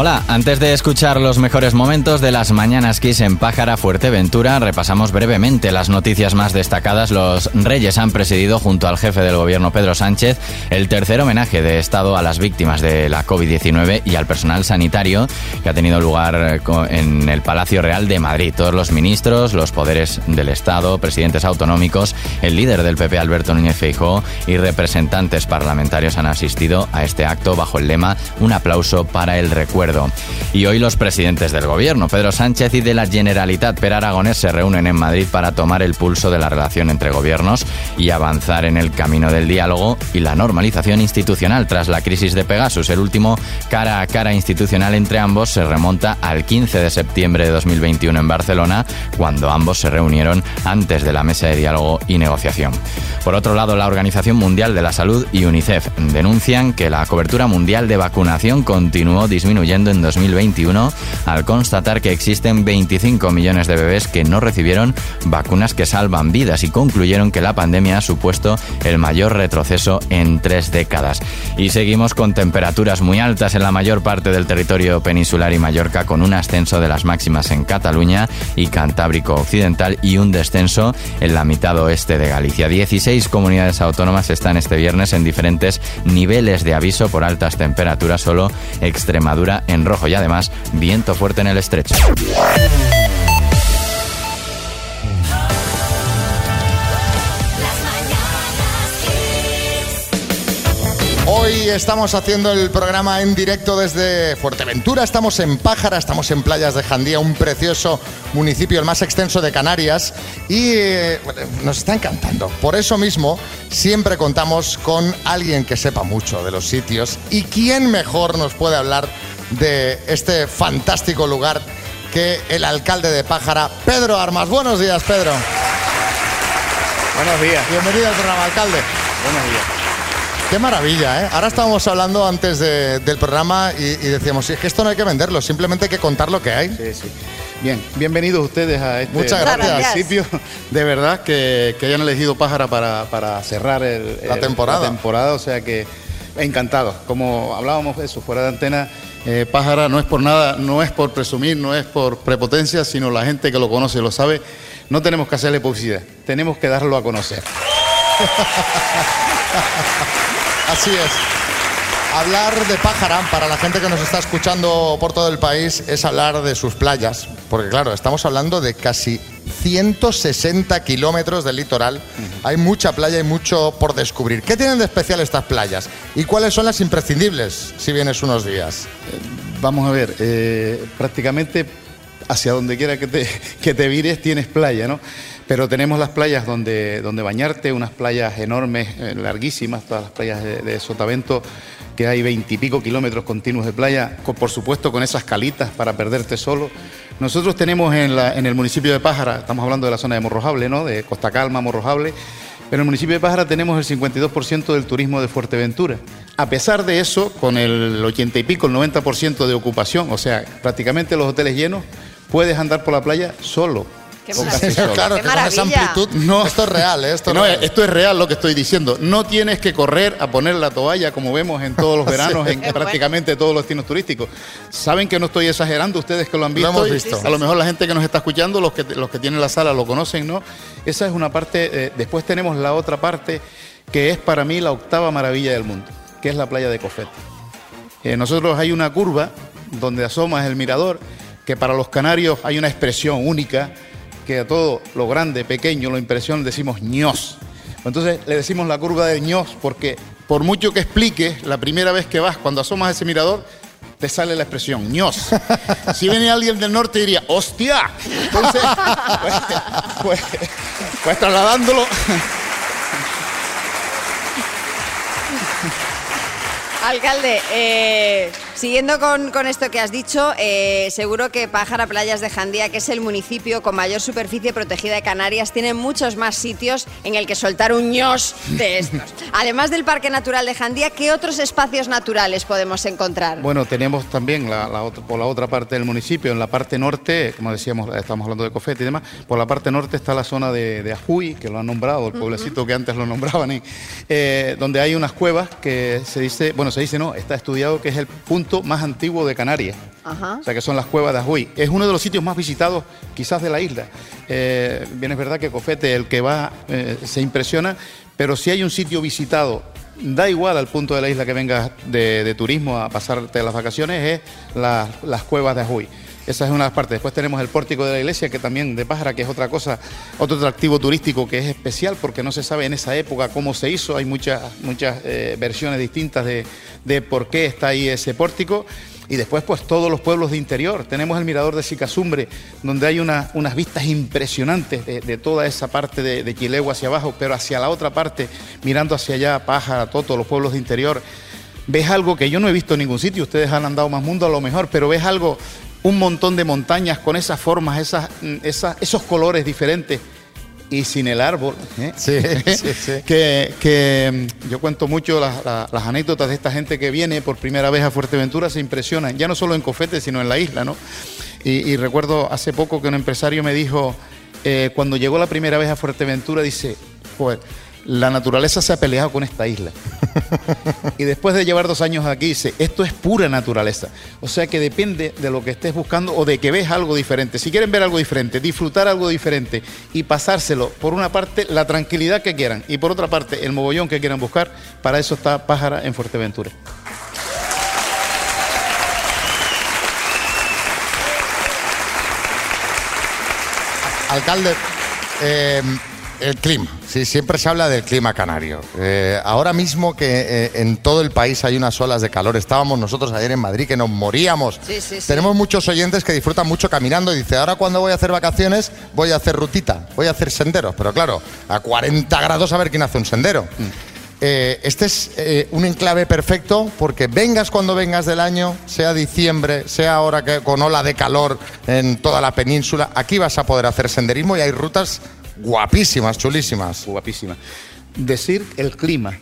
Hola, antes de escuchar los mejores momentos de las mañanas Kiss en Pájara Fuerteventura, repasamos brevemente las noticias más destacadas. Los Reyes han presidido junto al jefe del gobierno Pedro Sánchez el tercer homenaje de Estado a las víctimas de la COVID-19 y al personal sanitario que ha tenido lugar en el Palacio Real de Madrid. Todos los ministros, los poderes del Estado, presidentes autonómicos, el líder del PP Alberto Núñez Feijóo y representantes parlamentarios han asistido a este acto bajo el lema Un aplauso para el recuerdo y hoy los presidentes del gobierno, Pedro Sánchez y de la Generalitat Per Aragonés, se reúnen en Madrid para tomar el pulso de la relación entre gobiernos y avanzar en el camino del diálogo y la normalización institucional tras la crisis de Pegasus. El último cara a cara institucional entre ambos se remonta al 15 de septiembre de 2021 en Barcelona, cuando ambos se reunieron antes de la mesa de diálogo y negociación. Por otro lado, la Organización Mundial de la Salud y UNICEF denuncian que la cobertura mundial de vacunación continuó disminuyendo en 2021 al constatar que existen 25 millones de bebés que no recibieron vacunas que salvan vidas y concluyeron que la pandemia ha supuesto el mayor retroceso en tres décadas. Y seguimos con temperaturas muy altas en la mayor parte del territorio peninsular y Mallorca con un ascenso de las máximas en Cataluña y Cantábrico Occidental y un descenso en la mitad oeste de Galicia. 16 comunidades autónomas están este viernes en diferentes niveles de aviso por altas temperaturas, solo Extremadura en rojo y además viento fuerte en el estrecho. Hoy estamos haciendo el programa en directo desde Fuerteventura, estamos en Pájara, estamos en Playas de Jandía, un precioso municipio, el más extenso de Canarias, y eh, nos está encantando. Por eso mismo, siempre contamos con alguien que sepa mucho de los sitios y quién mejor nos puede hablar de este fantástico lugar que el alcalde de Pájara, Pedro Armas. Buenos días, Pedro. Buenos días. Bienvenido al programa, alcalde. Buenos días. Qué maravilla, ¿eh? Ahora estábamos hablando antes del programa y, decíamos, es que esto no hay que venderlo, simplemente hay que contar lo que hay. Sí, sí. Bien, bienvenidos ustedes a este Muchas gracias. municipio. De verdad que, hayan elegido Pájara para, cerrar la, temporada. la temporada. O sea que encantado. Como hablábamos eso fuera de antena, eh, Pájara no es por nada, no es por presumir, no es por prepotencia, sino la gente que lo conoce lo sabe. No tenemos que hacerle publicidad, tenemos que darlo a conocer. Así es. Hablar de Pájara, para la gente que nos está escuchando por todo el país, es hablar de sus playas, porque claro, estamos hablando de casi 160 kilómetros del litoral. Hay mucha playa y mucho por descubrir. ¿Qué tienen de especial estas playas? ¿Y cuáles son las imprescindibles si vienes unos días? Eh, vamos a ver, eh, prácticamente hacia donde quiera que te, que te vires tienes playa, ¿no? Pero tenemos las playas donde, donde bañarte, unas playas enormes, eh, larguísimas, todas las playas de, Sotavento, que hay veintipico kilómetros continuos de playa, por supuesto con esas calitas para perderte solo. Nosotros tenemos en, el municipio de Pájara, estamos hablando de la zona de Morrojable, ¿no? de Costa Calma, Morrojable, pero en el municipio de Pájara tenemos el 52% del turismo de Fuerteventura. A pesar de eso, con el 80 y pico, el 90% de ocupación, o sea, prácticamente los hoteles llenos, puedes andar por la playa solo claro, que con esa amplitud. No, esto es real, ¿eh? esto, no, esto es real lo que estoy diciendo. No tienes que correr a poner la toalla como vemos en todos los veranos, en prácticamente todos los destinos turísticos. Saben que no estoy exagerando, ustedes que lo han visto. Lo hemos visto. a lo mejor la gente que nos está escuchando, los que, los que tienen la sala lo conocen, ¿no? Esa es una parte. Eh, después tenemos la otra parte que es para mí la octava maravilla del mundo, que es la playa de Cofete. Eh, nosotros hay una curva donde asomas el mirador, que para los canarios hay una expresión única que a todo lo grande, pequeño, lo impresión decimos ños. Entonces le decimos la curva de ños porque por mucho que expliques, la primera vez que vas, cuando asomas ese mirador, te sale la expresión ños. Si viene alguien del norte diría, ¡hostia! Entonces, pues, pues, pues trasladándolo. Alcalde, eh, Siguiendo con, esto que has dicho, eh, seguro que Pájara Playas de Jandía, que es el municipio con mayor superficie protegida de Canarias, tiene muchos más sitios en el que soltar un ños de estos. Además del Parque Natural de Jandía, ¿qué otros espacios naturales podemos encontrar? Bueno, tenemos también la, por la otra parte del municipio, en la parte norte, como decíamos, estamos hablando de Cofete y demás, por la parte norte está la zona de, Ajuy, que lo han nombrado, el pueblecito que antes lo nombraban, eh, donde hay unas cuevas que se dice, bueno, se dice no, está estudiado que es el punto más antiguo de Canarias. O sea, que son las cuevas de Ajuy. Es uno de los sitios más visitados quizás de la isla. Eh, bien es verdad que Cofete, el que va, eh, se impresiona, pero si hay un sitio visitado, da igual al punto de la isla que vengas de, turismo a pasarte las vacaciones, es las cuevas de Ajuy. Esa es una de las partes. Después tenemos el pórtico de la iglesia, que también de Pájara, que es otra cosa, otro atractivo turístico que es especial porque no se sabe en esa época cómo se hizo. Hay muchas, muchas eh, versiones distintas de, de por qué está ahí ese pórtico. Y después, pues todos los pueblos de interior. Tenemos el mirador de Sicasumbre, donde hay unas vistas impresionantes de, toda esa parte de, de hacia abajo, pero hacia la otra parte, mirando hacia allá, Pájara, Toto, los pueblos de interior. Ves algo que yo no he visto en ningún sitio, ustedes han andado más mundo a lo mejor, pero ves algo un montón de montañas con esas formas, esas, esos colores diferentes y sin el árbol. ¿eh? Sí, sí, sí. que, mm, yo cuento mucho las, anécdotas de esta gente que viene por primera vez a Fuerteventura, se impresionan, ya no solo en Cofete, sino en la isla, ¿no? Y, recuerdo hace poco que un empresario me dijo, eh, cuando llegó la primera vez a Fuerteventura, dice, pues la naturaleza se ha peleado con esta isla. y después de llevar dos años aquí, dice, esto es pura naturaleza. O sea que depende de lo que estés buscando o de que ves algo diferente. Si quieren ver algo diferente, disfrutar algo diferente y pasárselo, por una parte, la tranquilidad que quieran y por otra parte, el mogollón que quieran buscar, para eso está Pájara en Fuerteventura. Alcalde, eh, el clima, sí, siempre se habla del clima canario. Eh, ahora mismo que eh, en todo el país hay unas olas de calor, estábamos nosotros ayer en Madrid que nos moríamos. Tenemos muchos oyentes que disfrutan mucho caminando y dice, ahora cuando voy a hacer vacaciones voy a hacer rutita, voy a hacer senderos. Pero claro, a 40 grados a ver quién hace un sendero. Mm. Eh, este es un enclave perfecto porque vengas cuando vengas del año, sea diciembre, sea ahora que con ola de calor en toda la península, aquí vas a poder hacer senderismo y hay rutas guapísimas, chulísimas. Guapísimas. Decir el clima.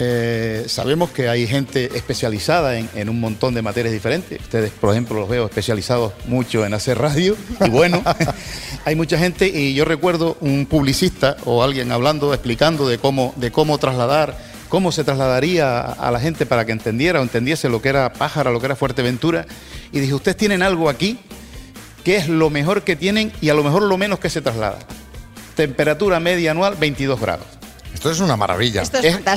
Eh, sabemos que hay gente especializada en, un montón de materias diferentes. Ustedes, por ejemplo, los veo especializados mucho en hacer radio. Y bueno, hay mucha gente. Y yo recuerdo un publicista o alguien hablando, explicando de cómo, de cómo trasladar, cómo se trasladaría a, la gente para que entendiera o entendiese lo que era Pájara, lo que era Fuerteventura. Y dije, ustedes tienen algo aquí que es lo mejor que tienen y a lo mejor lo menos que se traslada temperatura media anual 22 grados. Esto es una maravilla.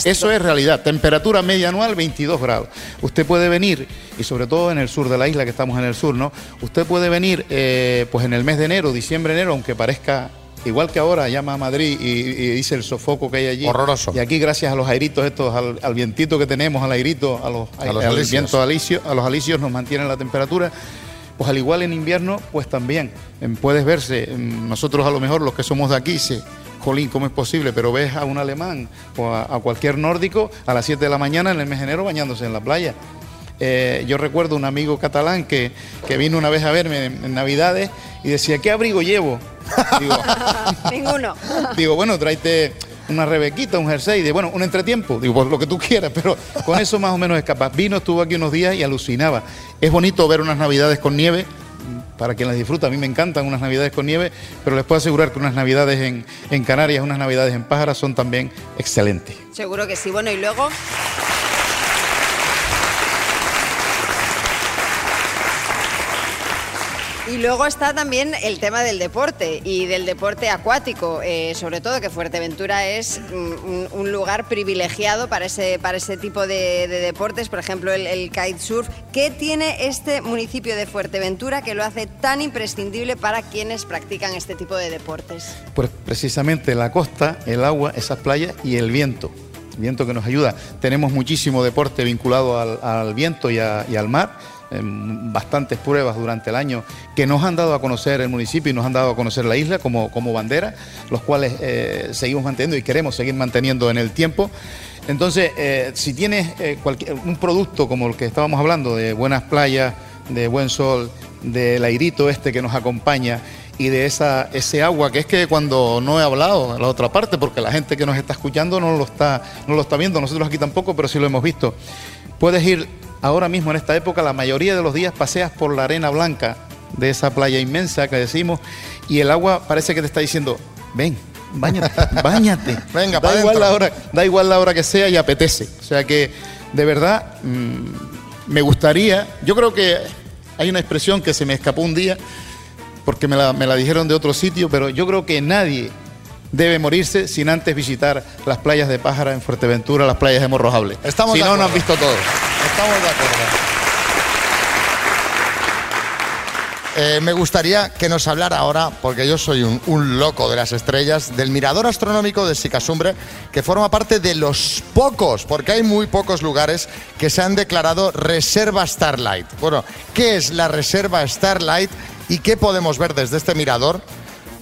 eso es realidad. Temperatura media anual 22 grados. Usted puede venir, y sobre todo en el sur de la isla, que estamos en el sur, ¿no? Usted puede venir eh, pues en el mes de enero, diciembre, enero, aunque parezca igual que ahora, llama a Madrid y, dice el sofoco que hay allí. Horroroso. Y aquí, gracias a los airitos estos, al, vientito que tenemos, al airito, a los, a los alicios. a los alicios nos mantienen la temperatura pues al igual en invierno, pues también em, puedes verse, em, nosotros a lo mejor los que somos de aquí, se, jolín, ¿cómo es posible? Pero ves a un alemán o a, cualquier nórdico a las 7 de la mañana en el mes de enero bañándose en la playa. Eh, yo recuerdo un amigo catalán que, vino una vez a verme en, Navidades y decía, ¿qué abrigo llevo? Digo, Ninguno. Digo, bueno, tráete una rebequita, un jersey, de bueno, un entretiempo, digo, pues lo que tú quieras, pero con eso más o menos es capaz. Vino, estuvo aquí unos días y alucinaba. Es bonito ver unas navidades con nieve, para quien las disfruta, a mí me encantan unas navidades con nieve, pero les puedo asegurar que unas navidades en, en Canarias, unas navidades en Pájara son también excelentes. Seguro que sí. Bueno, y luego... Y luego está también el tema del deporte y del deporte acuático, eh, sobre todo que Fuerteventura es un, lugar privilegiado para ese, para ese tipo de, deportes, por ejemplo el, kitesurf. ¿Qué tiene este municipio de Fuerteventura que lo hace tan imprescindible para quienes practican este tipo de deportes? Pues precisamente la costa, el agua, esas playas y el viento viento que nos ayuda. Tenemos muchísimo deporte vinculado al, viento y, al mar bastantes pruebas durante el año que nos han dado a conocer el municipio y nos han dado a conocer la isla como, como bandera, los cuales eh, seguimos manteniendo y queremos seguir manteniendo en el tiempo. Entonces, eh, si tienes eh, cualquier, un producto como el que estábamos hablando, de buenas playas, de buen sol, del airito este que nos acompaña y de esa, ese agua, que es que cuando no he hablado la otra parte, porque la gente que nos está escuchando no lo está, no lo está viendo, nosotros aquí tampoco, pero sí lo hemos visto, puedes ir Ahora mismo en esta época la mayoría de los días paseas por la arena blanca de esa playa inmensa que decimos y el agua parece que te está diciendo, ven, bañate, bañate. Venga, da igual la hora, Da igual la hora que sea y apetece. O sea que de verdad mm, me gustaría, yo creo que hay una expresión que se me escapó un día, porque me la, me la dijeron de otro sitio, pero yo creo que nadie debe morirse sin antes visitar las playas de Pájara en Fuerteventura, las playas de Morrojable. Estamos si no, no han visto todo. Estamos de acuerdo. Eh, me gustaría que nos hablara ahora, porque yo soy un, un loco de las estrellas, del mirador astronómico de Sicasumbre, que forma parte de los pocos, porque hay muy pocos lugares que se han declarado reserva Starlight. Bueno, ¿qué es la reserva Starlight y qué podemos ver desde este mirador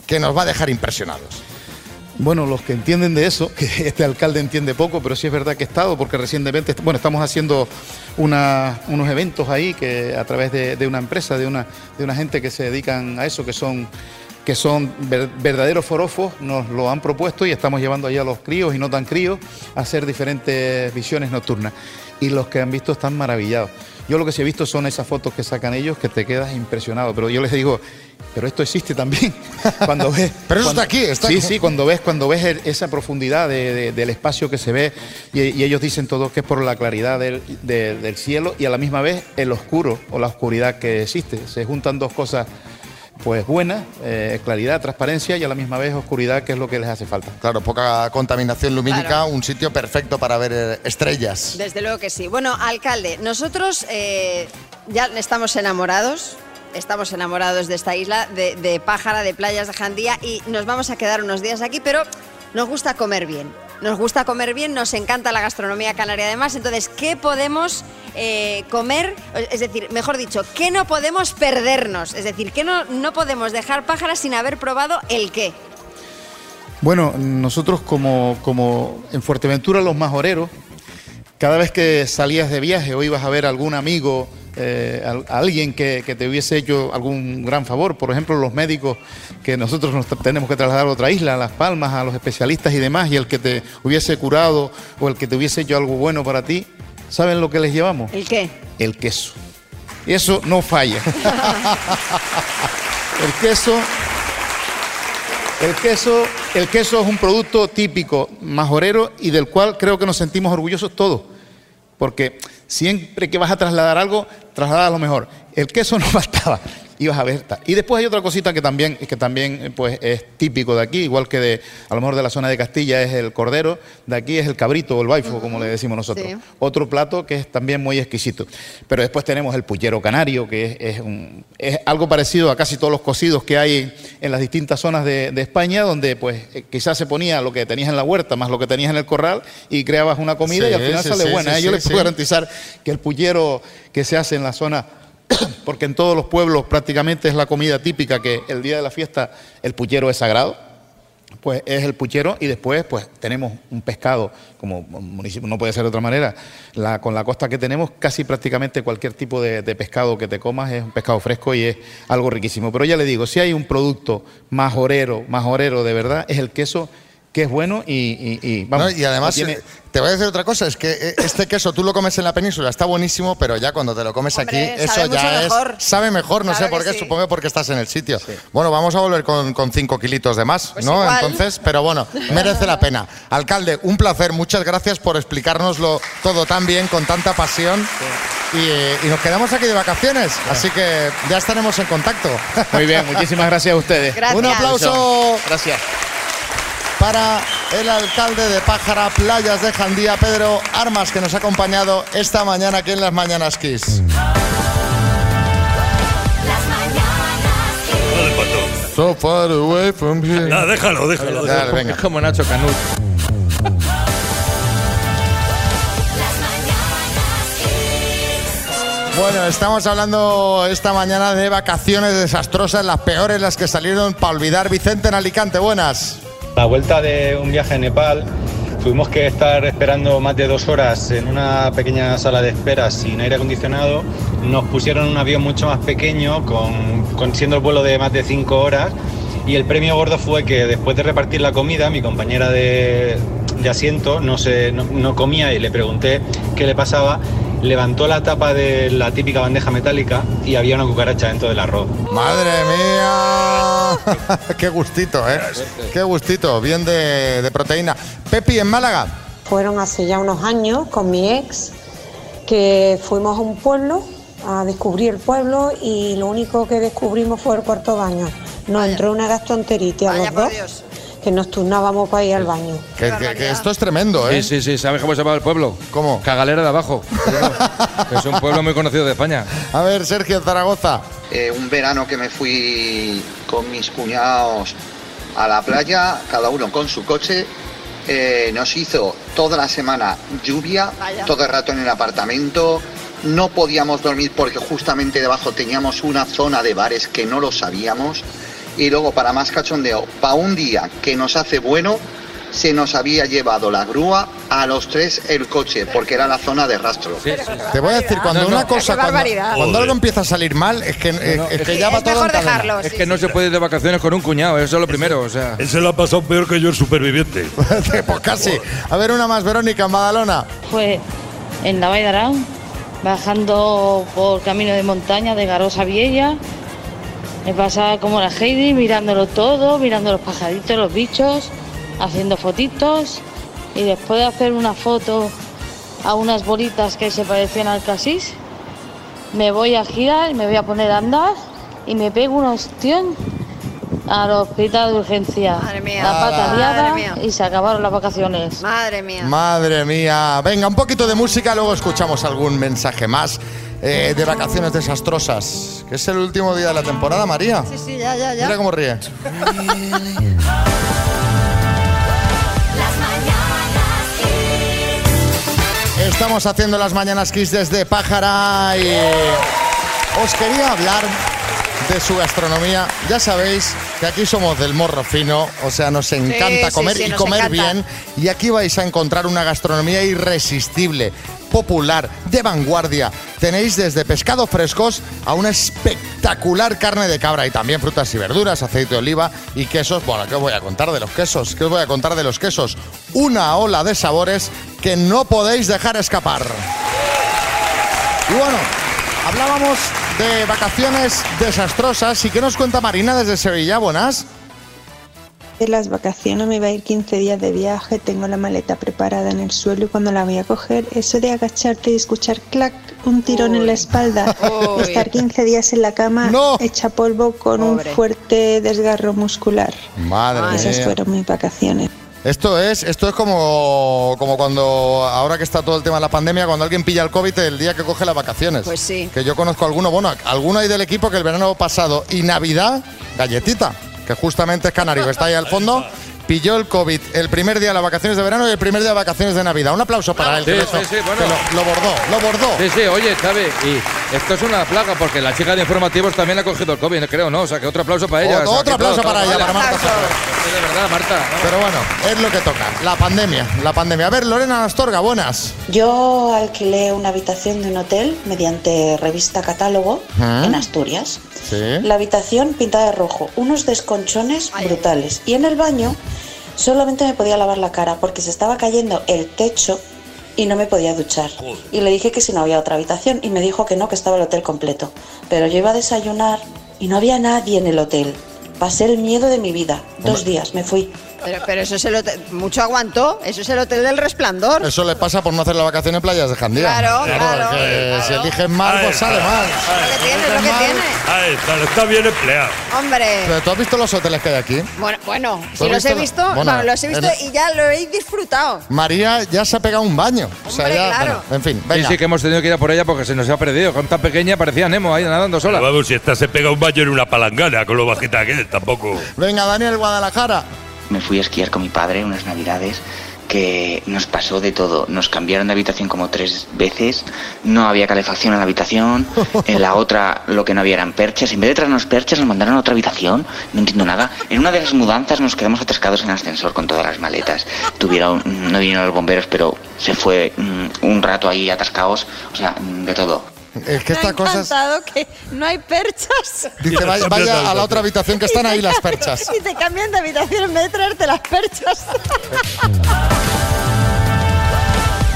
que nos va a dejar impresionados? Bueno, los que entienden de eso, que este alcalde entiende poco, pero sí es verdad que he estado, porque recientemente, bueno, estamos haciendo unos eventos ahí que a través de, una empresa, de una, de una gente que se dedican a eso, que son que son ver- verdaderos forofos, nos lo han propuesto y estamos llevando allá a los críos y no tan críos a hacer diferentes visiones nocturnas. Y los que han visto están maravillados. Yo lo que sí he visto son esas fotos que sacan ellos que te quedas impresionado. Pero yo les digo, pero esto existe también. Cuando ves. Pero eso cuando- está aquí, está sí, aquí. sí, cuando ves, cuando ves el- esa profundidad de- de- del espacio que se ve y, y ellos dicen todo que es por la claridad del, de- del cielo y a la misma vez el oscuro o la oscuridad que existe. Se juntan dos cosas pues buenas, eh, claridad, transparencia y a la misma vez oscuridad, que es lo que les hace falta. Claro, poca contaminación lumínica, Claro. un sitio perfecto para ver eh, estrellas. Desde luego que sí. Bueno, alcalde, nosotros eh, ya estamos enamorados. Estamos enamorados de esta isla, de, de Pájara, de playas de Jandía y nos vamos a quedar unos días aquí, pero nos gusta comer bien. Nos gusta comer bien, nos encanta la gastronomía canaria además. Entonces, ¿qué podemos eh, comer? Es decir, mejor dicho, ¿qué no podemos perdernos? Es decir, ¿qué no, no podemos dejar Pájara sin haber probado el qué? Bueno, nosotros como, como en Fuerteventura los majoreros, cada vez que salías de viaje o ibas a ver a algún amigo, eh, a alguien que, que te hubiese hecho algún gran favor, por ejemplo los médicos que nosotros nos tenemos que trasladar a otra isla, a Las Palmas, a los especialistas y demás, y el que te hubiese curado o el que te hubiese hecho algo bueno para ti, ¿saben lo que les llevamos? ¿El qué? El queso. Eso no falla. El queso el queso, el queso es un producto típico majorero y del cual creo que nos sentimos orgullosos todos. Porque siempre que vas a trasladar algo, traslada lo mejor. El queso no faltaba. Ibas a ver. Y después hay otra cosita que también, que también eh, pues, es típico de aquí, igual que de, a lo mejor de la zona de Castilla es el cordero, de aquí es el cabrito o el baifo, como le decimos nosotros. Sí. Otro plato que es también muy exquisito. Pero después tenemos el puchero canario, que es, es un- es algo parecido a casi todos los cocidos que hay en las distintas zonas de, de España, donde pues eh, quizás se ponía lo que tenías en la huerta más lo que tenías en el corral y creabas una comida Sí, y al final sí, sale sí, buena. sí, ¿eh? Yo sí, les puedo sí. garantizar que el puchero que se hace en la zona porque en todos los pueblos prácticamente es la comida típica que el día de la fiesta el puchero es sagrado pues es el puchero y después pues tenemos un pescado, como no puede ser de otra manera, con la costa que tenemos casi prácticamente cualquier tipo de, de pescado que te comas es un pescado fresco y es algo riquísimo. Pero ya le digo, si hay un producto majorero, majorero de verdad, es el queso que es bueno y, y- y, vamos, ¿no? Y además, tiene- eh, te voy a decir otra cosa, es que eh, este queso tú lo comes en la península, está buenísimo, pero ya cuando te lo comes Hombre, aquí, eso ya mucho es... mejor. Sabe mejor, no Claro sé por qué, sí. supongo porque estás en el sitio. Bueno, vamos a volver con, con cinco kilitos de más, Pues ¿no? igual. Entonces, pero bueno, merece la pena. Alcalde, un placer, muchas gracias por explicárnoslo todo tan bien, con tanta pasión. Y, eh, y nos quedamos aquí de vacaciones, así que ya estaremos en contacto. Muy bien, muchísimas gracias a ustedes. Gracias. Un aplauso Gracias. Para el alcalde de Pájara, Playas de Jandía, Pedro Armas, que nos ha acompañado esta mañana aquí en las Mañanas Kiss. Las mañanas Kiss. Dale, pato. So far away from here. Nada, déjalo, déjalo. Dale, déjalo. venga. Es como Nacho Canut. Las mañanas Kiss. Bueno, estamos hablando esta mañana de vacaciones desastrosas, las peores, las que salieron para olvidar. Vicente en Alicante, buenas. La vuelta de un viaje a Nepal tuvimos que estar esperando más de dos horas en una pequeña sala de espera sin aire acondicionado. Nos pusieron un avión mucho más pequeño, con, con- siendo el vuelo de más de cinco horas. Y el premio gordo fue que después de repartir la comida, mi compañera de, de asiento no, se, no, no comía y le pregunté qué le pasaba. Levantó la tapa de la típica bandeja metálica y había una cucaracha dentro del arroz. Madre mía. Qué gustito, ¿eh? Qué gustito. Bien de, de proteína. Pepi en Málaga. Fueron hace ya unos años con mi ex que fuimos a un pueblo a descubrir el pueblo y lo único que descubrimos fue el cuarto baño. Nos entró una gastroenteritis a Vaya los dos, Dios. Que nos turnábamos para ir al baño. Que, que- que esto es tremendo, ¿eh? Sí, sí, sí. ¿Sabes cómo se llama el pueblo? ¿Cómo? Cagalera de Abajo. es un pueblo muy conocido de España. A ver, Sergio Zaragoza. Eh, un verano que me fui con mis cuñados a la playa, cada uno con su coche. eh, nos hizo toda la semana lluvia, Vaya. todo el rato en el apartamento. No podíamos dormir porque justamente debajo teníamos una zona de bares que no lo sabíamos. Y luego, para más cachondeo, para un día que nos hace bueno, se nos había llevado la grúa a los tres el coche, porque era la zona de rastro. Sí, sí. Te voy a decir, cuando No, no. una cosa, cuando, algo empieza a salir mal, es que, es, es que ya va es todo mejor en dejarlo. Es sí, que no sí. se puede ir de vacaciones con un cuñado, eso es lo primero. O sea, Ese lo ha pasado peor que yo el superviviente. pues casi. A ver, una más, Verónica, en Badalona. Fue en la Vall d'Aran, bajando por camino de montaña de Garosa Vieja. Me pasaba como la Heidi, mirándolo todo, mirando los pajaritos, los bichos, haciendo fotitos. Y después de hacer una foto a unas bolitas que se parecían al casís, me voy a girar, me voy a poner a andar y me pego un ostión al hospital de urgencia. Madre mía. La pata Madre liada mía. y se acabaron las vacaciones. Madre mía. Madre mía. Venga, un poquito de música, luego escuchamos algún mensaje más eh, de vacaciones desastrosas. Que es el último día de la temporada, María. Sí, sí, ya, ya, Mira ya. cómo ríe. Las mañanas Kiss. Estamos haciendo las mañanas Kiss desde Pájara y os quería hablar de su gastronomía. Ya sabéis que aquí somos del morro fino, o sea, nos encanta sí, comer sí, y nos comer encanta. bien. Y aquí vais a encontrar una gastronomía irresistible, popular, de vanguardia. Tenéis desde pescado frescos a una espectacular carne de cabra y también frutas y verduras, aceite de oliva y quesos. Bueno, ¿qué os voy a contar de los quesos? ¿Qué os voy a contar de los quesos? Una ola de sabores que no podéis dejar escapar. Y bueno, hablábamos de vacaciones desastrosas. ¿Y qué nos cuenta Marina desde Sevilla? Buenas. De las vacaciones me iba a ir 15 días de viaje, tengo la maleta preparada en el suelo y cuando la voy a coger, eso de agacharte y escuchar clac, un tirón en la espalda, Uy. estar 15 días en la cama No. hecha polvo con Pobre. un fuerte desgarro muscular. Madre Esas mía. fueron mis vacaciones. Esto es, esto es como, como cuando, ahora que está todo el tema de la pandemia, cuando alguien pilla el COVID el día que coge las vacaciones. Pues sí. Que yo conozco a alguno, bueno, alguno hay del equipo que el verano pasado y Navidad, galletita, que justamente es canario, que está ahí al fondo, pilló el COVID el primer día de las vacaciones de verano y el primer día de vacaciones de Navidad. Un aplauso para él, Sí, que lo sí, hizo, sí, bueno. que lo, lo bordó, lo bordó. Sí, sí, oye, Xavi, y esto es una plaga porque la chica de informativos también ha cogido el COVID, creo, ¿no? O sea, que otro aplauso para ella. Otro- o sea, otro todo, aplauso todo, para ella, para Marta De verdad, Marta. Pero bueno, es lo que toca, la pandemia, la pandemia. A ver, Lorena Astorga, buenas. Yo alquilé una habitación de un hotel mediante revista catálogo Ah. en Asturias. Sí. La habitación pintada de rojo, unos desconchones brutales. Y en el baño solamente me podía lavar la cara porque se estaba cayendo el techo y no me podía duchar. Y le dije que si no había otra habitación y me dijo que no, que estaba el hotel completo. Pero yo iba a desayunar y no había nadie en el hotel. Pasé el miedo de mi vida. Dos días me fui. Pero, pero eso es el hotel. Mucho aguantó. Eso es el hotel del resplandor. Eso le pasa por no hacer la vacación en playas de Jandía. Claro, claro, que claro. Si eliges mal, pues sale mal. Lo que tiene, lo que tiene. Ahí está, lo está bien empleado. Hombre. Pero tú has visto los hoteles que hay aquí. Bueno, bueno, ¿Tú si los he visto lo- bueno, bueno, los he visto en- y ya lo he disfrutado. María ya se ha pegado un baño. o sea, Hombre, ya, claro. bueno, en fin, Sí, venga. sí, que hemos tenido que ir a por ella porque se nos ha perdido. Con tan pequeña parecía Nemo ahí nadando sola. Pero vamos, si esta se pega un baño en una palangana con lo bajita que es, tampoco. Venga, Daniel Guadalajara. Me fui a esquiar con mi padre unas navidades que nos pasó de todo. Nos cambiaron de habitación como tres veces, no había calefacción en la habitación, en la otra lo que no había eran perchas. En vez de traernos perchas nos mandaron a otra habitación, no entiendo nada. En una de las mudanzas nos quedamos atascados en ascensor con todas las maletas. Tuvieron, no vinieron los bomberos, pero se fue mm, un rato ahí atascados, o sea, de todo. Es que Me ha estas cosas. encantado que no hay perchas. Dice, vaya, vaya a la otra habitación que están ahí las perchas. Y te cambian de habitación en vez de traerte las perchas.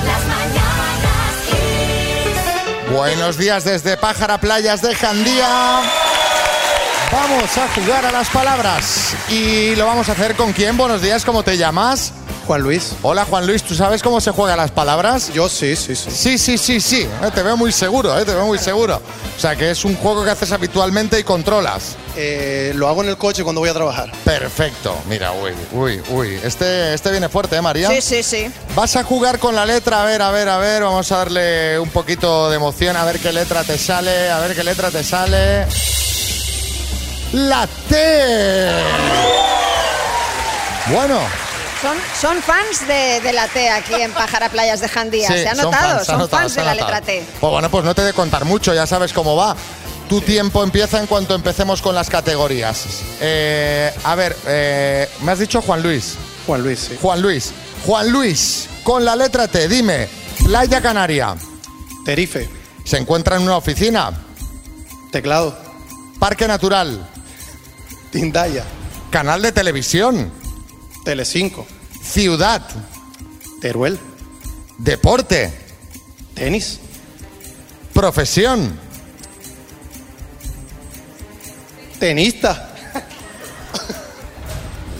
Las mañanas Kiss. Buenos días desde Pájara Playas de Jandía. Vamos a jugar a las palabras. Y lo vamos a hacer con quién. Buenos días, ¿cómo te llamas? Juan Luis. Hola Juan Luis, ¿tú sabes cómo se juegan las palabras? Yo sí, sí, sí. Sí, sí, sí, sí. Eh, te veo muy seguro, eh, te veo muy seguro. O sea, que es un juego que haces habitualmente y controlas. Eh, lo hago en el coche cuando voy a trabajar. Perfecto. Mira, uy, uy, uy. Este, este viene fuerte, ¿eh, María? Sí, sí, sí. Vas a jugar con la letra, a ver, a ver, a ver, vamos a darle un poquito de emoción, a ver qué letra te sale, a ver qué letra te sale. La T. Bueno, Son, son fans de, de la T aquí en Pájara Playas de Jandía. Sí, ¿Se ha son notado? fans, Son notado, fans de la letra T. pues bueno, pues no te de contar mucho, ya sabes cómo va. Tu tiempo empieza en cuanto empecemos con las categorías. Eh, a ver, eh, me has dicho Juan Luis. Juan Luis, sí. Juan Luis. Juan Luis, con la letra T, dime, Playa Canaria. Terife. ¿Se encuentra en una oficina? Teclado. Parque Natural. Tindaya. Canal de televisión. Telecinco. Ciudad. Teruel. Deporte. Tenis. Profesión. Tenista.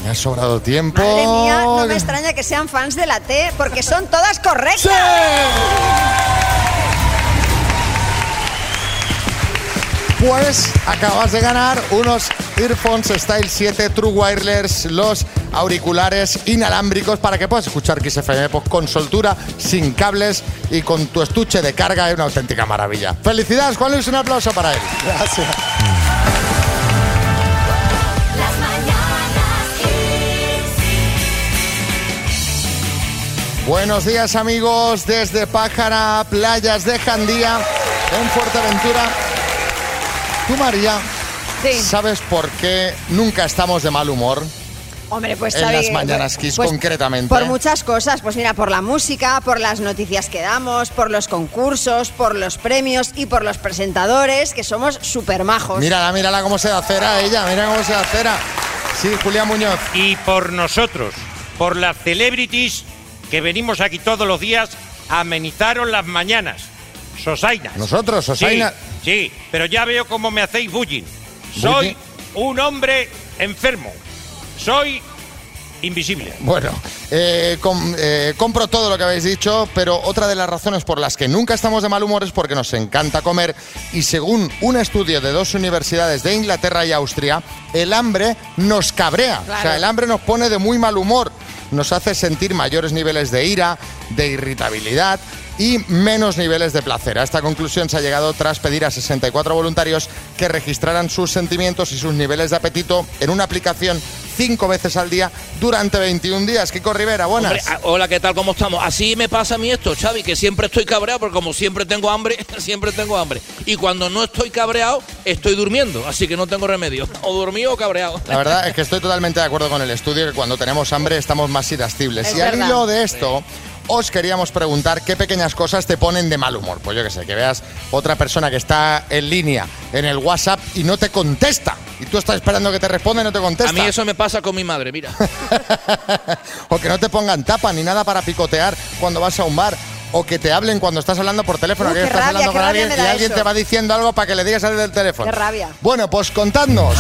Me ha sobrado tiempo. Madre mía, no me extraña que sean fans de la T, porque son todas correctas. Pues acabas de ganar unos Earphones Style 7 True Wireless, los auriculares inalámbricos para que puedas escuchar Kiss FM pues, con soltura, sin cables y con tu estuche de carga. Es una auténtica maravilla. Felicidades, Juan Luis, un aplauso para él. Gracias. Buenos días amigos desde Pájara, playas de Jandía, en Fuerteventura. Tú, María, Sí. ¿sabes por qué nunca estamos de mal humor? Hombre, pues En las mañanas Kiss, pues, concretamente. Por muchas cosas, pues mira, por la música, por las noticias que damos, por los concursos, por los premios y por los presentadores, que somos súper majos. Mírala, mírala cómo se da cera ella, mira cómo se da cera. Sí, Julián Muñoz. Y por nosotros, por las celebrities que venimos aquí todos los días, amenizaron las mañanas. Sosainas. Nosotros, Sosaina. Sí, sí, pero ya veo cómo me hacéis bullying. Soy un hombre enfermo. Soy invisible. Bueno, eh, com- eh, compro todo lo que habéis dicho, pero otra de las razones por las que nunca estamos de mal humor es porque nos encanta comer y según un estudio de dos universidades de Inglaterra y Austria, el hambre nos cabrea. O sea, el hambre nos pone de muy mal humor, nos hace sentir mayores niveles de ira, de irritabilidad y menos niveles de placer. A esta conclusión se ha llegado tras pedir a 64 voluntarios que registraran sus sentimientos y sus niveles de apetito en una aplicación cinco veces al día durante 21 días. Kiko Rivera, buenas. Hombre, ah, hola, ¿qué tal? ¿Cómo estamos? Así me pasa a mí esto, Xavi, que siempre estoy cabreado porque como siempre tengo hambre, siempre tengo hambre. Y cuando no estoy cabreado, estoy durmiendo, así que no tengo remedio. O dormido o cabreado. La verdad es que estoy totalmente de acuerdo con el estudio que cuando tenemos hambre estamos más irascibles. Es y al hilo de esto, os queríamos preguntar qué pequeñas cosas te ponen de mal humor. Pues yo que sé, que veas otra persona que está en línea en el WhatsApp y no te contesta. Y tú estás esperando que te responda y no te contesta. A mí eso me pasa con mi madre, mira. o que no te pongan tapa ni nada para picotear cuando vas a un bar. O que te hablen cuando estás hablando por teléfono, Uh, que qué estás rabia, hablando qué con rabia alguien y alguien eso. te va diciendo algo para que le digas al del teléfono. Qué rabia. Bueno, pues contadnos.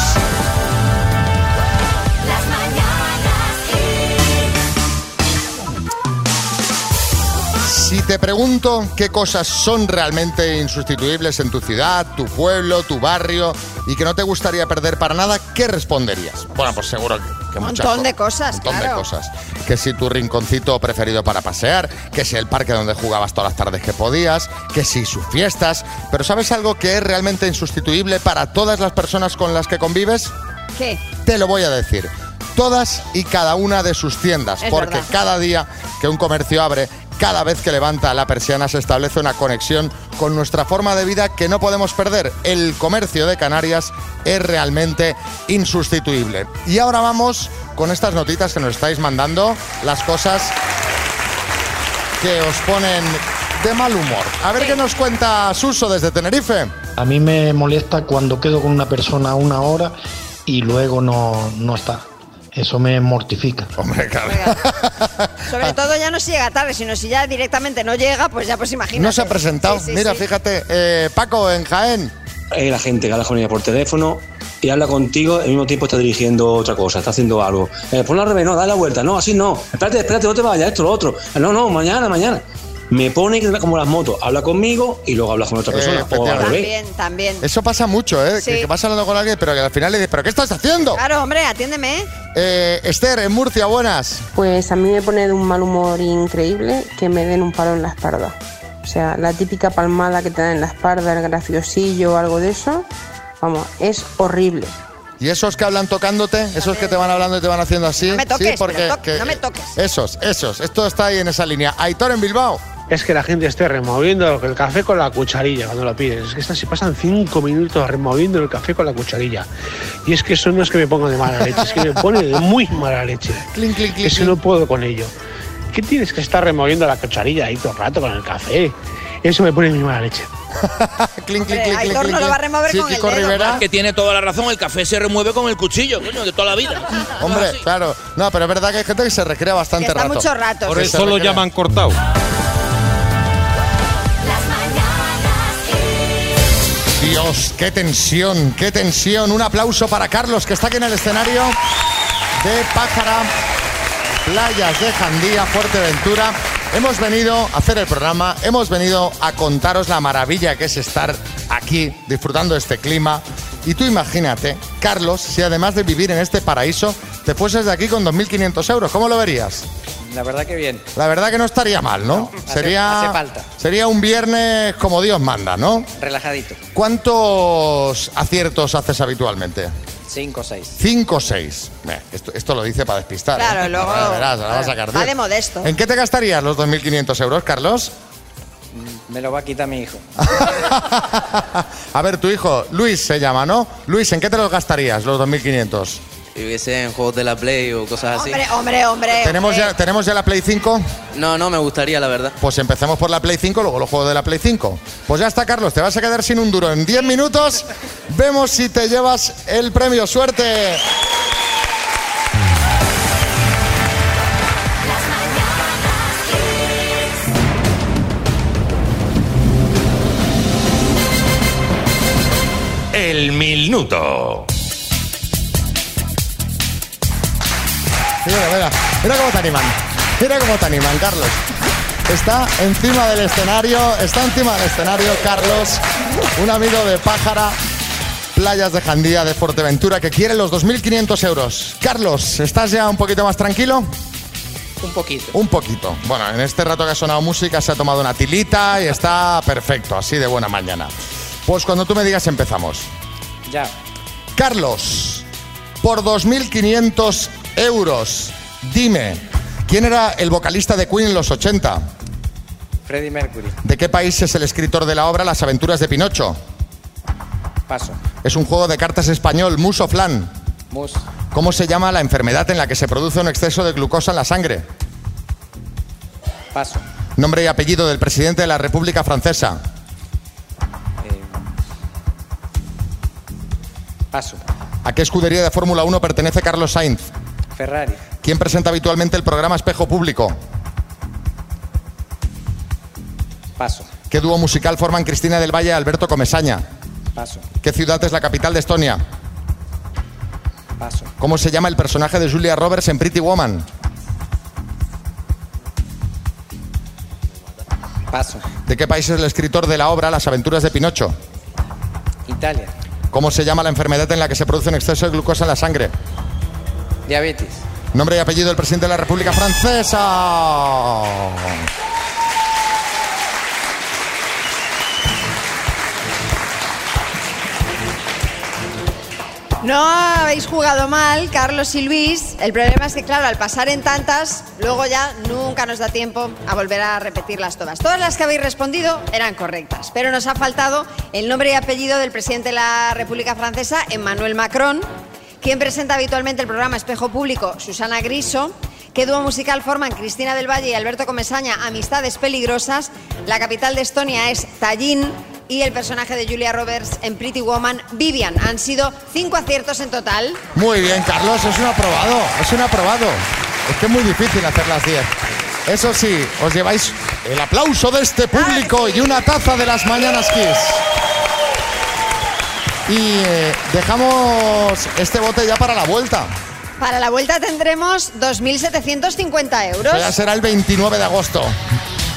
Si te pregunto qué cosas son realmente insustituibles en tu ciudad, tu pueblo, tu barrio y que no te gustaría perder para nada, ¿qué responderías? Bueno, pues seguro que, Un montón de cosas, Un montón claro. de cosas. Que si tu rinconcito preferido para pasear, que si el parque donde jugabas todas las tardes que podías, que si sus fiestas. Pero ¿sabes algo que es realmente insustituible para todas las personas con las que convives? ¿Qué? Te lo voy a decir. Todas y cada una de sus tiendas, Es porque verdad. cada día que un comercio abre, cada vez que levanta la persiana se establece una conexión con nuestra forma de vida que no podemos perder. El comercio de Canarias es realmente insustituible. Y ahora vamos con estas notitas que nos estáis mandando, las cosas que os ponen de mal humor. A ver qué nos cuenta Suso desde Tenerife. A mí me molesta cuando quedo con una persona una hora y luego no, no está. Eso me mortifica. Hombre, claro. Sobre todo ya no si llega tarde, sino si ya directamente no llega, pues ya pues imagínate. No se ha presentado. Sí, sí, Mira, sí. fíjate, eh, Paco en Jaén. Eh, la gente que habla con ella por teléfono y habla contigo, al mismo tiempo está dirigiendo otra cosa, está haciendo algo. Eh, ponlo al revés, no, dale la vuelta, no, así no. Espérate, espérate, no te vayas, esto, lo otro. No, no, mañana, mañana. Me pone que como las motos, habla conmigo y luego habla con otra Eh, persona. o al revés. También, también. Eso pasa mucho, ¿eh? Sí. Que, que vas hablando con alguien, pero que al final le dices, ¿pero qué estás haciendo? Claro, hombre, atiéndeme. Eh, Esther, en Murcia, buenas. Pues a mí me pone de un mal humor increíble que me den un palo en la espalda. O sea, la típica palmada que te dan en la espalda, el graciosillo o algo de eso, vamos, es horrible. ¿Y esos que hablan tocándote? ¿Esos que te van hablando y te van haciendo así? No me toques, sí, porque pero to- que- no me toques. Esos, esos. Esto está ahí en esa línea. Aitor en Bilbao. Es que la gente esté removiendo el café con la cucharilla cuando lo pides. Es que estas se pasan cinco minutos removiendo el café con la cucharilla. Y es que eso no es que me ponga de mala leche, es que me pone de muy mala leche. Eso no puedo con ello. ¿Qué tienes que estar removiendo la cucharilla ahí todo el rato con el café? Eso me pone de muy mala leche. clink, Hombre, Aitor no lo va a remover con el dedo. Que tiene toda la razón, el café se remueve con el cuchillo, coño, de toda la vida. Hombre, claro. No, pero es verdad que hay gente que se recrea bastante Que está rato. mucho rato, Por sí. eso lo llaman cortado. Dios, qué tensión, qué tensión. Un aplauso para Carlos, que está aquí en el escenario de Pájara, Playas de Jandía, Fuerteventura. Hemos venido a hacer el programa, hemos venido a contaros la maravilla que es estar aquí disfrutando de este clima. Y tú imagínate, Carlos, si además de vivir en este paraíso, te fueses de aquí con 2.500 euros, ¿cómo lo verías? La verdad que bien. La verdad que no estaría mal, ¿no? hace- sería, hace falta. sería un viernes como Dios manda, ¿no? Relajadito. ¿Cuántos aciertos haces habitualmente? 5 o 6. Cinco o seis. Eh, Esto, esto lo dice para despistar. Claro, ¿eh? luego- Ahora verás, ahora vas a sacar Va de modesto. ¿En qué te gastarías los 2.500 euros, Carlos? Me lo va a quitar mi hijo. A ver, tu hijo, Luis se llama, ¿no? Luis, ¿en qué te los gastarías los 2.500? Si hubiese en juegos de la Play o cosas así. Hombre, hombre, hombre. ¿Tenemos hombre. ya, ¿Tenemos ya la Play 5? No, no, me gustaría, la verdad. Pues empecemos por la Play 5, luego los juegos de la Play 5. Pues ya está, Carlos, te vas a quedar sin un duro. En 10 minutos vemos si te llevas el premio. ¡Suerte! El minuto. Mira, mira, mira cómo te animan. Mira cómo te animan, Carlos. Está encima del escenario, está encima del escenario, Carlos, un amigo de Pájara, Playas de Jandía de Fuerteventura, que quiere los 2.500 euros. Carlos, ¿estás ya un poquito más tranquilo? Un poquito. Un poquito. Bueno, en este rato que ha sonado música se ha tomado una tilita y está perfecto, así de buena mañana. Pues cuando tú me digas empezamos. Ya. Carlos, por 2.500 euros, dime, ¿quién era el vocalista de Queen en los 80? Freddie Mercury. ¿De qué país es el escritor de la obra Las aventuras de Pinocho? Paso. Es un juego de cartas español, mus o flan. Mus. ¿Cómo se llama la enfermedad en la que se produce un exceso de glucosa en la sangre? Paso. Nombre y apellido del presidente de la República Francesa. Paso. ¿A qué escudería de Fórmula 1 pertenece Carlos Sainz? Ferrari. ¿Quién presenta habitualmente el programa Espejo Público? Paso. ¿Qué dúo musical forman Cristina del Valle y Alberto Comesaña? Paso. ¿Qué ciudad es la capital de Estonia? Paso. ¿Cómo se llama el personaje de Julia Roberts en Pretty Woman? Paso. ¿De qué país es el escritor de la obra Las aventuras de Pinocho? Italia. ¿Cómo se llama la enfermedad en la que se produce un exceso de glucosa en la sangre? Diabetes. Nombre y apellido del presidente de la República Francesa. No habéis jugado mal, Carlos y Luis. El problema es que, claro, al pasar en tantas, luego ya nunca nos da tiempo a volver a repetirlas todas. Todas las que habéis respondido eran correctas, pero nos ha faltado el nombre y apellido del presidente de la República Francesa, Emmanuel Macron, quien presenta habitualmente el programa Espejo Público, Susana Griso. ¿Qué dúo musical forman Cristina del Valle y Alberto Comesaña? Amistades peligrosas. La capital de Estonia es Tallinn y el personaje de Julia Roberts en Pretty Woman, Vivian. Han sido cinco aciertos en total. Muy bien, Carlos, es un aprobado, es un aprobado. Es que es muy difícil hacer las 10. Eso sí, os lleváis el aplauso de este público y una taza de las Mañanas Kiss. Y eh, dejamos este bote ya para la vuelta. Para la vuelta tendremos 2.750 euros. Ya será el 29 de agosto.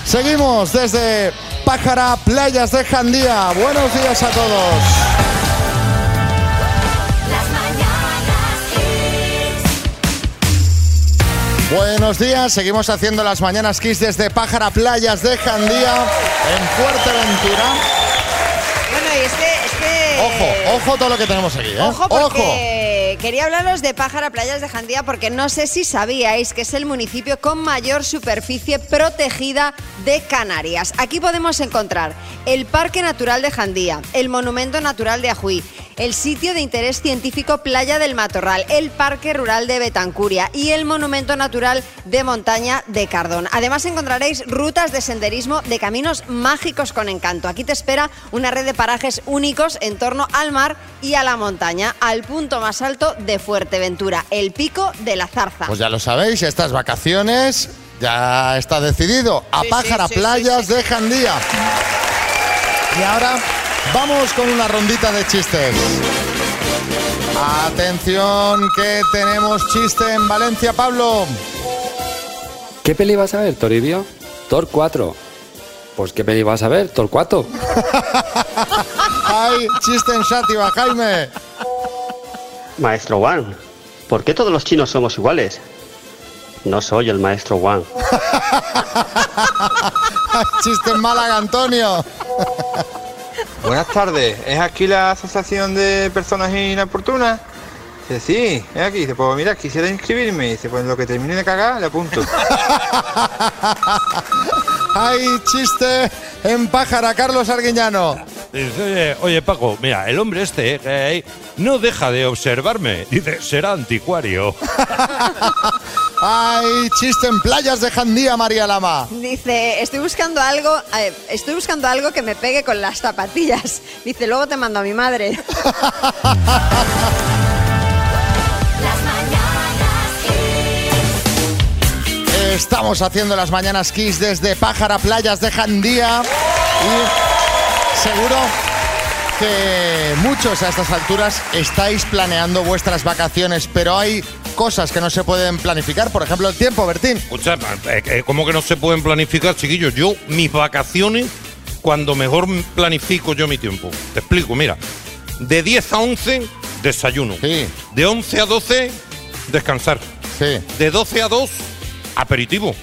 Seguimos desde Pájara, Playas de Jandía. Buenos días a todos. Buenos días, seguimos haciendo las mañanas Kiss desde Pájara, Playas de Jandía, en Fuerteventura. Ojo, ojo todo lo que tenemos aquí, ¿eh? Ojo porque quería hablaros de Pájara Playas de Jandía porque no sé si sabíais que es el municipio con mayor superficie protegida de Canarias. Aquí podemos encontrar el Parque Natural de Jandía, el Monumento Natural de Ajuí, el sitio de interés científico Playa del Matorral, el Parque Rural de Betancuria y el Monumento Natural de Montaña de Cardón. Además encontraréis rutas de senderismo de caminos mágicos con encanto. Aquí te espera una red de parajes únicos en torno al mar y a la montaña, al punto más alto de Fuerteventura, el Pico de la Zarza. Pues ya lo sabéis, estas vacaciones ya está decidido. A Sí, sí, Pájara, sí, sí, Playas sí, de Jandía. Y ahora vamos con una rondita de chistes. Atención, que tenemos chiste en Valencia, Pablo. ¿Qué peli vas a ver, Toribio? Thor 4. Pues ¿qué peli vas a ver? Thor 4. Ay, chiste en Sátiva, Jaime. Maestro Wang, ¿por qué todos los chinos somos iguales? No soy el maestro Wang. chiste en Málaga, Antonio. Buenas tardes, ¿es aquí la Asociación de Personas Inoportunas? Dice, sí, es aquí. Dice, pues mira, quisiera inscribirme. Dice, pues lo que termine de cagar, le apunto. Ay, chiste en Pájara, Carlos Arguiñano. Dice, oye, oye, Paco, mira, el hombre este eh, no deja de observarme. Dice, será anticuario. Ay, chiste en Playas de Jandía, María Lama. Dice, estoy buscando algo, eh, estoy buscando algo que me pegue con las zapatillas. Dice, luego te mando a mi madre. Estamos haciendo las mañanas Kiss desde Pájara, Playas de Jandía. Y seguro que muchos a estas alturas estáis planeando vuestras vacaciones, pero hay cosas que no se pueden planificar. Por ejemplo, el tiempo, Bertín. Escucha, eh, eh, ¿cómo que no se pueden planificar, chiquillos? Yo, mis vacaciones, cuando mejor planifico yo mi tiempo. Te explico, mira. De 10 a 11, desayuno. De 11 a 12, descansar. De 12 a 2, aperitivo.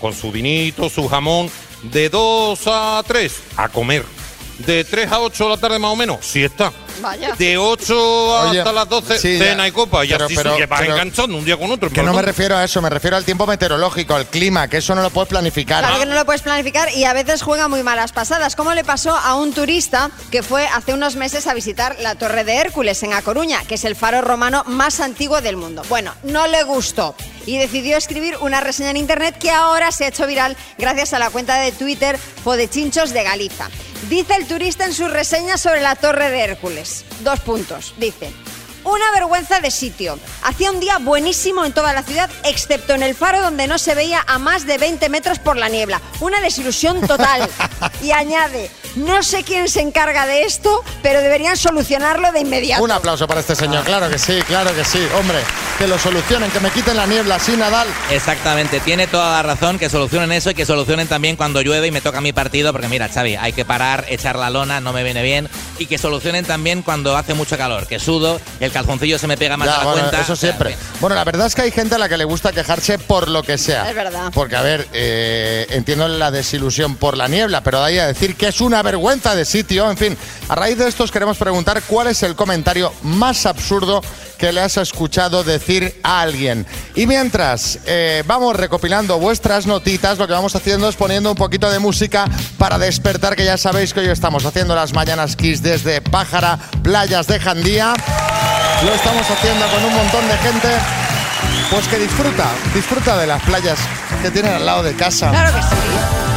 Con su vinito, su jamón. De 2 a 3, a comer. De 3 a 8 de la tarde más o menos, siesta. Vaya. De 8 Oye, hasta las 12, sí, cena ya, y copa. Y pero- así pero- se vas pero- enganchando un día con otro. Que no me refiero a eso, me refiero al tiempo meteorológico, al clima, que eso no lo puedes planificar. Claro que no lo puedes planificar y a veces juega muy malas pasadas, como le pasó a un turista que fue hace unos meses a visitar la Torre de Hércules en A Coruña, que es el faro romano más antiguo del mundo. Bueno, no le gustó y decidió escribir una reseña en internet que ahora se ha hecho viral gracias a la cuenta de Twitter Podechinchos de Galiza. Dice el turista en su reseña sobre la Torre de Hércules. Dos puntos. Dice. Una vergüenza de sitio. Hacía un día buenísimo en toda la ciudad, excepto en el faro donde no se veía a más de 20 metros por la niebla. Una desilusión total. Y añade, no sé quién se encarga de esto, pero deberían solucionarlo de inmediato. Un aplauso para este señor, claro que sí, claro que sí. Hombre, que lo solucionen, que me quiten la niebla, sí, Nadal. Exactamente, tiene toda la razón, que solucionen eso y que solucionen también cuando llueve y me toca mi partido, porque mira, Xavi, hay que parar, echar la lona, no me viene bien, y que solucionen también cuando hace mucho calor, que sudo, el calzoncillo se me pega más Ya, a la bueno, cuenta. eso siempre. Bueno, la verdad es que hay gente a la que le gusta quejarse por lo que sea. Es verdad. Porque, a ver, eh, entiendo la desilusión por la niebla, pero de ahí a decir que es una vergüenza de sitio, en fin. A raíz de esto os queremos preguntar cuál es el comentario más absurdo que le has escuchado decir a alguien. Y mientras eh, vamos recopilando vuestras notitas, lo que vamos haciendo es poniendo un poquito de música para despertar, que ya sabéis que hoy estamos haciendo las mañanas Kiss desde Pájara, playas de Jandía. Lo estamos haciendo con un montón de gente pues que disfruta, disfruta de las playas que tienen al lado de casa. Claro que sí.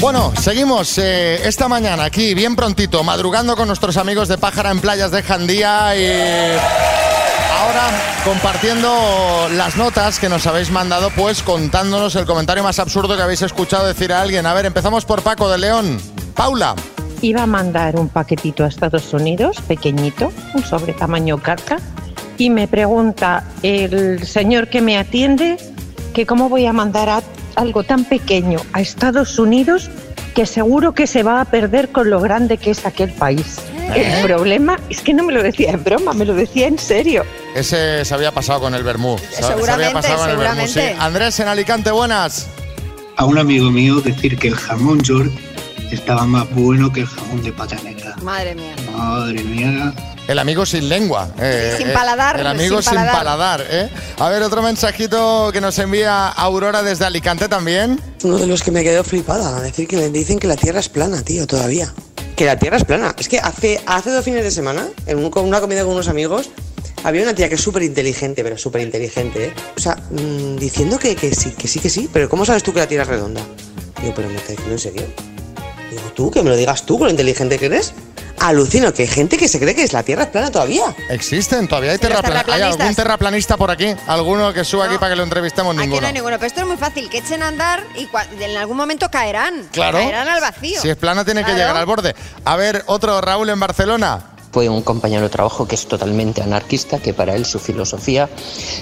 Bueno, seguimos eh, esta mañana aquí, bien prontito, madrugando con nuestros amigos de Pájara en playas de Jandía y ahora compartiendo las notas que nos habéis mandado, pues contándonos el comentario más absurdo que habéis escuchado decir a alguien. A ver, empezamos por Paco de León. Paula. Iba a mandar un paquetito a Estados Unidos, pequeñito, un sobre tamaño carta, y me pregunta el señor que me atiende que cómo voy a mandar a- algo tan pequeño a Estados Unidos que seguro que se va a perder con lo grande que es aquel país. ¿Eh? El problema es que no me lo decía en broma, me lo decía en serio. Ese se había pasado con el Bermú. Se- se había Seguramente, pasado con el Bermú, sí. seguramente. Andrés en Alicante, buenas. a un amigo mío decir que el jamón york estaba más bueno que el jamón de pata negra. Madre mía. Madre mía. El amigo sin lengua. eh, Sin eh, paladar, El amigo sin sin paladar. paladar. ¿eh? A ver, otro mensajito que nos envía Aurora desde Alicante también. Uno de los que me quedó flipada, a decir que le dicen que la Tierra es plana, tío, todavía. Que la Tierra es plana. Es que hace, hace dos fines de semana, en un- con una comida con unos amigos, había una tía que es súper inteligente, pero súper inteligente, ¿eh? O sea, mm, diciendo que, que sí, que sí, que sí. Pero ¿cómo sabes tú que la Tierra es redonda? Digo, pero me está diciendo en serio. Digo, tú, que me lo digas tú con lo inteligente que eres. Alucino que hay gente que se cree que es la Tierra es plana todavía. Existen, todavía hay, Sí, los terraplan- ¿Hay algún terraplanistas. terraplanista por aquí? ¿Alguno que suba aquí para que lo entrevistemos? Aquí no Ninguno. hay ninguno, pero esto es muy fácil, que echen a andar y en algún momento caerán. Claro. Caerán al vacío. Si es plana, tiene que llegar al borde. A ver, otro Raúl en Barcelona. Fue un compañero de trabajo que es totalmente anarquista, que para él su filosofía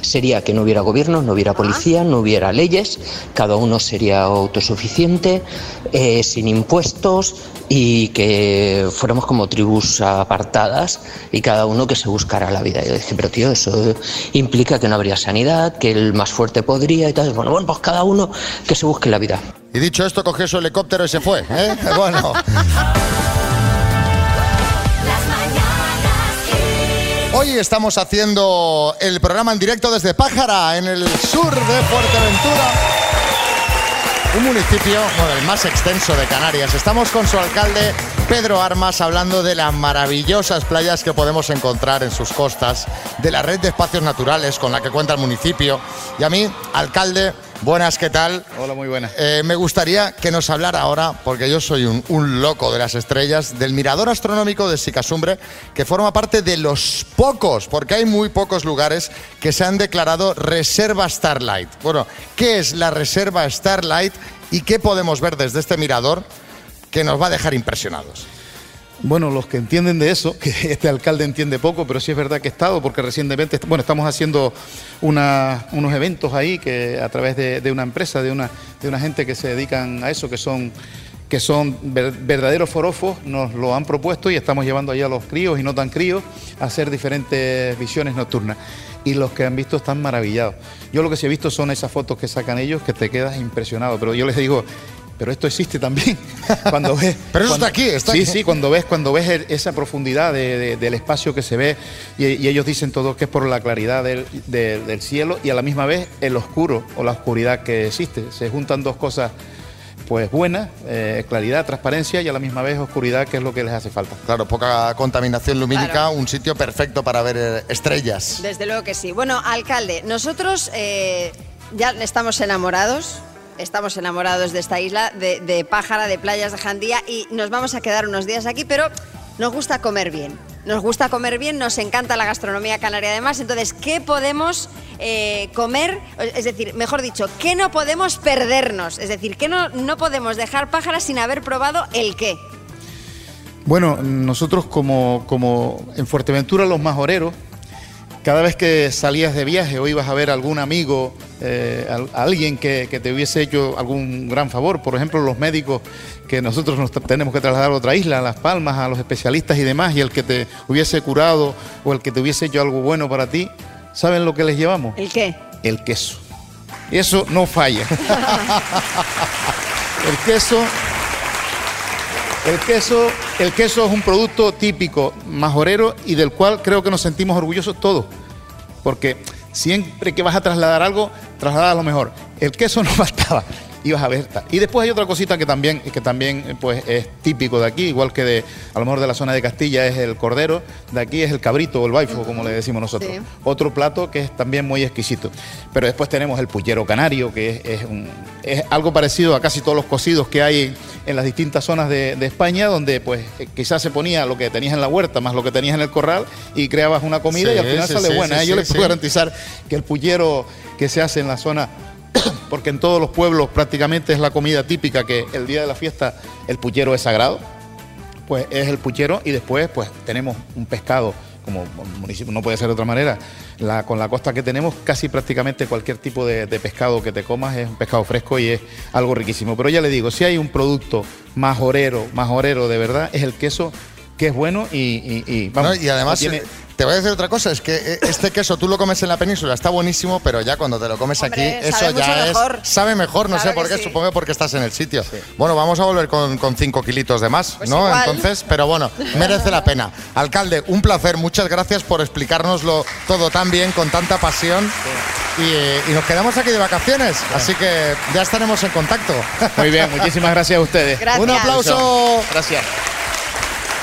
sería que no hubiera gobierno, no hubiera policía, no hubiera leyes, cada uno sería autosuficiente, eh, sin impuestos y que fuéramos como tribus apartadas y cada uno que se buscara la vida. Y yo dije, pero tío, eso implica que no habría sanidad, que el más fuerte podría y tal. Bueno, bueno, pues cada uno que se busque la vida. Y dicho esto, cogió su helicóptero y se fue. ¿eh? Bueno. Hoy estamos haciendo el programa en directo desde Pájara, en el sur de Fuerteventura. Un municipio, bueno, el más extenso de Canarias. Estamos con su alcalde Pedro Armas hablando de las maravillosas playas que podemos encontrar en sus costas, de la red de espacios naturales con la que cuenta el municipio. Y a mí, alcalde, buenas, ¿qué tal? Hola, muy buenas. Eh, me gustaría que nos hablara ahora, porque yo soy un, un loco de las estrellas, del mirador astronómico de Sicasumbre, que forma parte de los pocos, porque hay muy pocos lugares que se han declarado reserva Starlight. Bueno, ¿qué es la reserva Starlight y qué podemos ver desde este mirador que nos va a dejar impresionados? Bueno, los que entienden de eso, que este alcalde entiende poco, pero sí es verdad que he estado, porque recientemente, bueno, estamos haciendo unos eventos ahí que a través de, de una empresa, de una, de una gente que se dedican a eso, que son que son ver- verdaderos forofos, nos lo han propuesto y estamos llevando allá a los críos y no tan críos a hacer diferentes visiones nocturnas. Y los que han visto están maravillados. Yo lo que sí he visto son esas fotos que sacan ellos que te quedas impresionado, pero yo les digo, pero esto existe también. cuando ves, Pero eso cuando- está aquí, está sí, aquí. Sí, cuando ves, cuando ves el- esa profundidad de- de- del espacio que se ve y, y ellos dicen todo que es por la claridad del, de- del cielo y a la misma vez el oscuro o la oscuridad que existe. Se juntan dos cosas pues buenas, eh, claridad, transparencia y a la misma vez oscuridad, que es lo que les hace falta. Claro, poca contaminación lumínica, Claro. un sitio perfecto para ver eh, estrellas. Desde luego que sí. Bueno, alcalde, nosotros eh, ya estamos enamorados. Estamos enamorados de esta isla, de, Pájara, de playas de Jandía y nos vamos a quedar unos días aquí, pero nos gusta comer bien. Nos gusta comer bien, nos encanta la gastronomía canaria además. Entonces, ¿qué podemos eh, comer? Es decir, mejor dicho, ¿qué no podemos perdernos? Es decir, ¿qué no, no podemos dejar Pájara sin haber probado el qué? Bueno, nosotros como, como en Fuerteventura los majoreros, cada vez que salías de viaje o ibas a ver a algún amigo, eh, a alguien que, que te hubiese hecho algún gran favor, por ejemplo los médicos que nosotros nos tenemos que trasladar a otra isla, a Las Palmas, a los especialistas y demás, y el que te hubiese curado o el que te hubiese hecho algo bueno para ti, ¿saben lo que les llevamos? ¿El qué? El queso. Y eso no falla. el queso el queso, el queso es un producto típico majorero y del cual creo que nos sentimos orgullosos todos. Porque siempre que vas a trasladar algo, traslada lo mejor. El queso no faltaba. Ibas a ver. Y después hay otra cosita que también, que también eh, pues, es típico de aquí, igual que de, a lo mejor de la zona de Castilla es el cordero, de aquí es el cabrito o el baifo, como le decimos nosotros. Sí. Otro plato que es también muy exquisito. Pero después tenemos el pullero canario, que es, es un- es algo parecido a casi todos los cocidos que hay en las distintas zonas de, de España, donde pues eh, quizás se ponía lo que tenías en la huerta más lo que tenías en el corral y creabas una comida Sí, y al final sí, sale sí, buena. sí, ¿eh? Yo sí, les puedo sí. garantizar que el pullero que se hace en la zona porque en todos los pueblos prácticamente es la comida típica que el día de la fiesta el puchero es sagrado, pues es el puchero y después pues tenemos un pescado, como municipio no puede ser de otra manera, la, con la costa que tenemos casi prácticamente cualquier tipo de, de pescado que te comas es un pescado fresco y es algo riquísimo. Pero ya le digo, si hay un producto majorero, majorero de verdad, es el queso que es bueno y, y, y, vamos, No, y además, tiene- te voy a decir otra cosa, es que eh, este queso tú lo comes en la península, está buenísimo, pero ya cuando te lo comes Hombre, aquí, eso ya es... mejor. Sabe mejor, no Claro sé por qué, sí. supongo porque estás en el sitio. Bueno, vamos a volver con, con cinco kilitos de más, Pues ¿no? igual. Entonces, pero bueno, merece la pena. Alcalde, un placer, muchas gracias por explicárnoslo todo tan bien, con tanta pasión. Y, eh, y nos quedamos aquí de vacaciones, así que ya estaremos en contacto. Muy bien, muchísimas gracias a ustedes. Gracias. Un aplauso Gracias.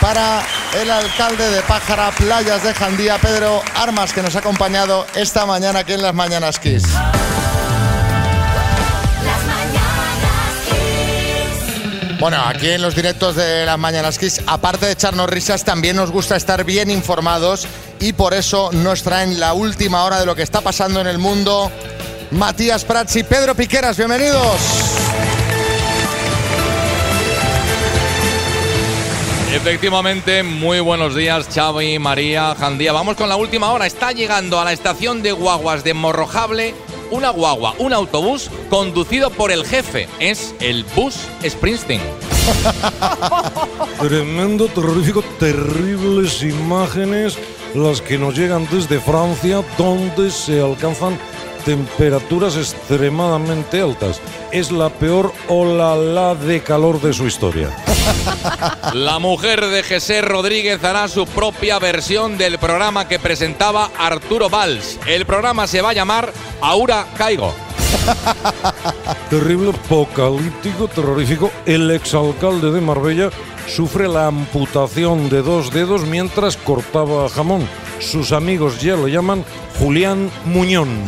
Para el alcalde de Pájara, Playas de Jandía, Pedro Armas, que nos ha acompañado esta mañana aquí en las Mañanas Kiss. Bueno, aquí en los directos de las Mañanas Kiss, aparte de echarnos risas, también nos gusta estar bien informados y por eso nos traen la última hora de lo que está pasando en el mundo. Matías Prats y Pedro Piqueras, bienvenidos. Efectivamente, muy buenos días, Xavi, María, Jandía. Vamos con la última hora. Está llegando a la estación de guaguas de Morrojable una guagua, un autobús conducido por el jefe. Es el bus Springsteen. Tremendo, terrorífico, terribles imágenes las que nos llegan desde Francia, donde se alcanzan temperaturas extremadamente altas. Es la peor ola de calor de su historia. La mujer de José Rodríguez hará su propia versión del programa que presentaba Arturo Valls. El programa se va a llamar Aura Caigo. Terrible, apocalíptico, terrorífico. El exalcalde de Marbella sufre la amputación de dos dedos mientras cortaba jamón. Sus amigos ya lo llaman Julián Muñón.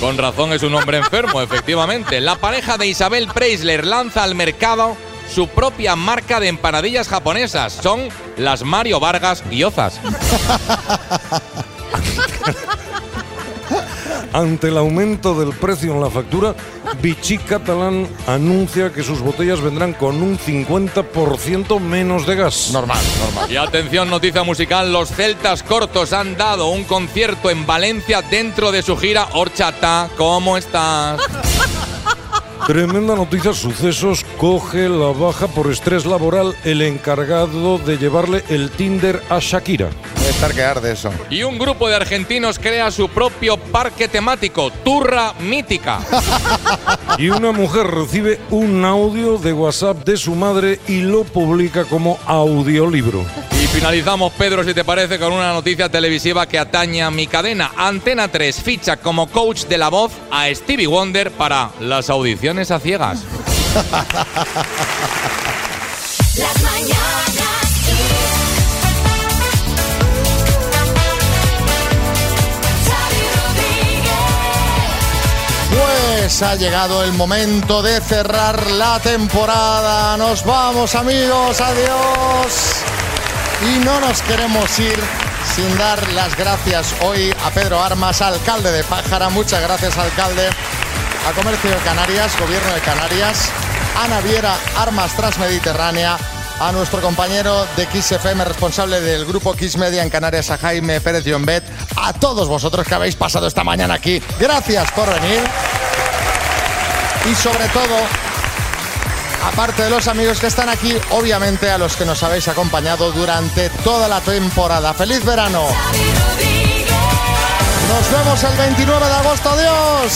Con razón es un hombre enfermo, efectivamente. La pareja de Isabel Preisler lanza al mercado su propia marca de empanadillas japonesas. Son las Mario Vargas guiozas. Ante el aumento del precio en la factura, Vichy Catalán anuncia que sus botellas vendrán con un 50% menos de gas. Normal, normal. Y atención, noticia musical, los celtas cortos han dado un concierto en Valencia dentro de su gira Horchata. ¿Cómo estás? Tremenda noticia, sucesos, coge la baja por estrés laboral el encargado de llevarle el Tinder a Shakira. Debe estar que arde eso. Y un grupo de argentinos crea su propio parque temático, Turra Mítica. Y una mujer recibe un audio de WhatsApp de su madre y lo publica como audiolibro. Finalizamos, Pedro, si te parece, con una noticia televisiva que atañe a mi cadena. Antena 3 ficha como coach de la voz a Stevie Wonder para las audiciones a ciegas. Las mañanas Pues ha llegado el momento de cerrar la temporada. Nos vamos amigos, adiós. Y no nos queremos ir sin dar las gracias hoy a Pedro Armas, alcalde de Pájara. Muchas gracias, alcalde. A Comercio de Canarias, Gobierno de Canarias. A Naviera Armas Transmediterránea. A nuestro compañero de Kiss FM, responsable del grupo Kiss Media en Canarias, a Jaime Pérez Llombet. A todos vosotros que habéis pasado esta mañana aquí. Gracias por venir. Y sobre todo, aparte de los amigos que están aquí, obviamente a los que nos habéis acompañado durante toda la temporada. ¡Feliz verano! Nos vemos el 29 de agosto. ¡Adiós!